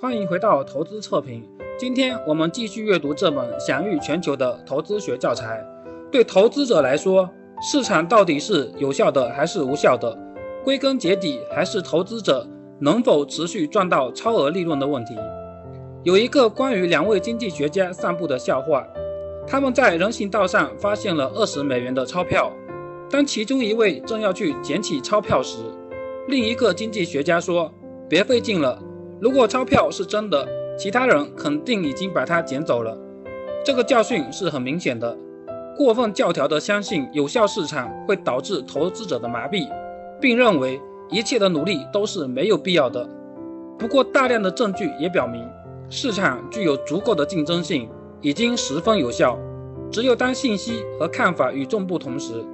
欢迎回到投资测评。今天我们继续阅读这本享誉全球的投资学教材。对投资者来说，市场到底是有效的还是无效的？归根结底，还是投资者能否持续赚到超额利润的问题。有一个关于两位经济学家散步的笑话：他们在人行道上发现了二十美元的钞票，当其中一位正要去捡起钞票时，另一个经济学家说：“别费劲了。”如果钞票是真的，其他人肯定已经把它捡走了。这个教训是很明显的。过分教条的相信有效市场会导致投资者的麻痹，并认为一切的努力都是没有必要的。不过，大量的证据也表明，市场具有足够的竞争性，已经十分有效。只有当信息和看法与众不同时，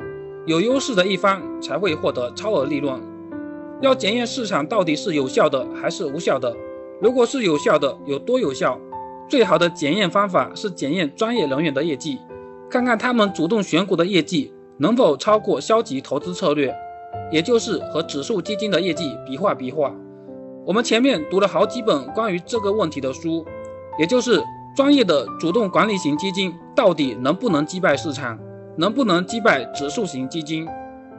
有优势的一方才会获得超额利润。要检验市场到底是有效的还是无效的。如果是有效的，有多有效？最好的检验方法是检验专业人员的业绩，看看他们主动选股的业绩能否超过消极投资策略，也就是和指数基金的业绩比划比划。我们前面读了好几本关于这个问题的书，也就是专业的主动管理型基金到底能不能击败市场，能不能击败指数型基金？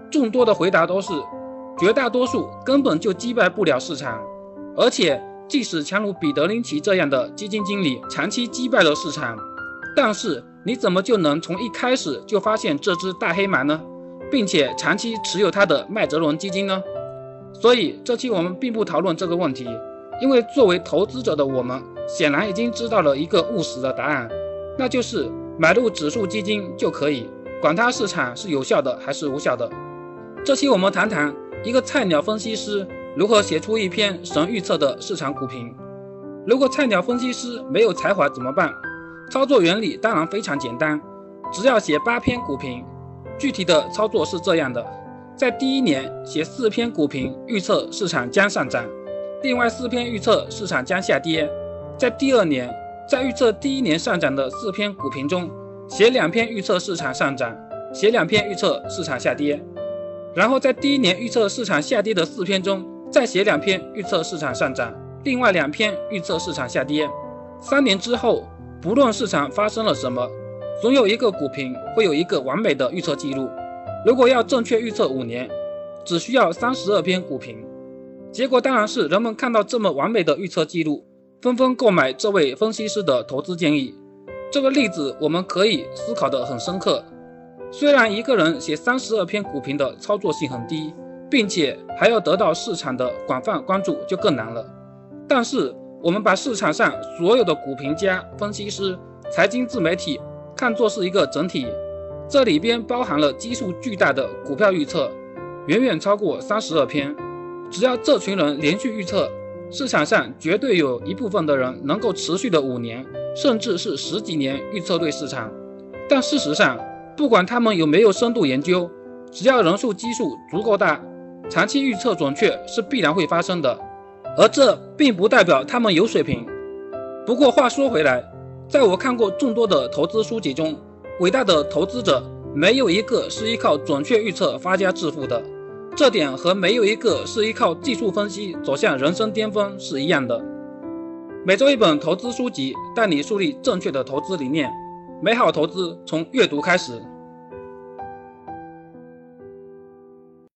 众多的回答都是。绝大多数根本就击败不了市场，而且即使强如彼得林奇这样的基金经理长期击败了市场，但是你怎么就能从一开始就发现这只大黑马呢，并且长期持有他的麦哲伦基金呢？所以这期我们并不讨论这个问题，因为作为投资者的我们显然已经知道了一个务实的答案，那就是买入指数基金就可以，管它市场是有效的还是无效的。这期我们谈谈。一个菜鸟分析师如何写出一篇神预测的市场股评？如果菜鸟分析师没有才华怎么办？操作原理当然非常简单，只要写八篇股评。具体的操作是这样的：在第一年写四篇股评预测市场将上涨，另外四篇预测市场将下跌。在第二年，在预测第一年上涨的四篇股评中，写两篇预测市场上涨，写两篇预测市场下跌。然后在第一年预测市场下跌的四篇中，再写两篇预测市场上涨，另外两篇预测市场下跌。三年之后，不论市场发生了什么，总有一个股评会有一个完美的预测记录。如果要正确预测五年，只需要三十二篇股评。结果当然是人们看到这么完美的预测记录，纷纷购买这位分析师的投资建议。这个例子我们可以思考得很深刻。虽然一个人写三十二篇股评的操作性很低，并且还要得到市场的广泛关注就更难了，但是我们把市场上所有的股评家、分析师、财经自媒体看作是一个整体，这里边包含了基数巨大的股票预测，远远超过三十二篇。只要这群人连续预测，市场上绝对有一部分的人能够持续的五年，甚至是十几年预测对市场。但事实上，不管他们有没有深度研究，只要人数基数足够大，长期预测准确是必然会发生的。而这并不代表他们有水平。不过话说回来，在我看过众多的投资书籍中，伟大的投资者没有一个是依靠准确预测发家致富的。这点和没有一个是依靠技术分析走向人生巅峰是一样的。每周一本投资书籍，带你树立正确的投资理念。美好投资从阅读开始。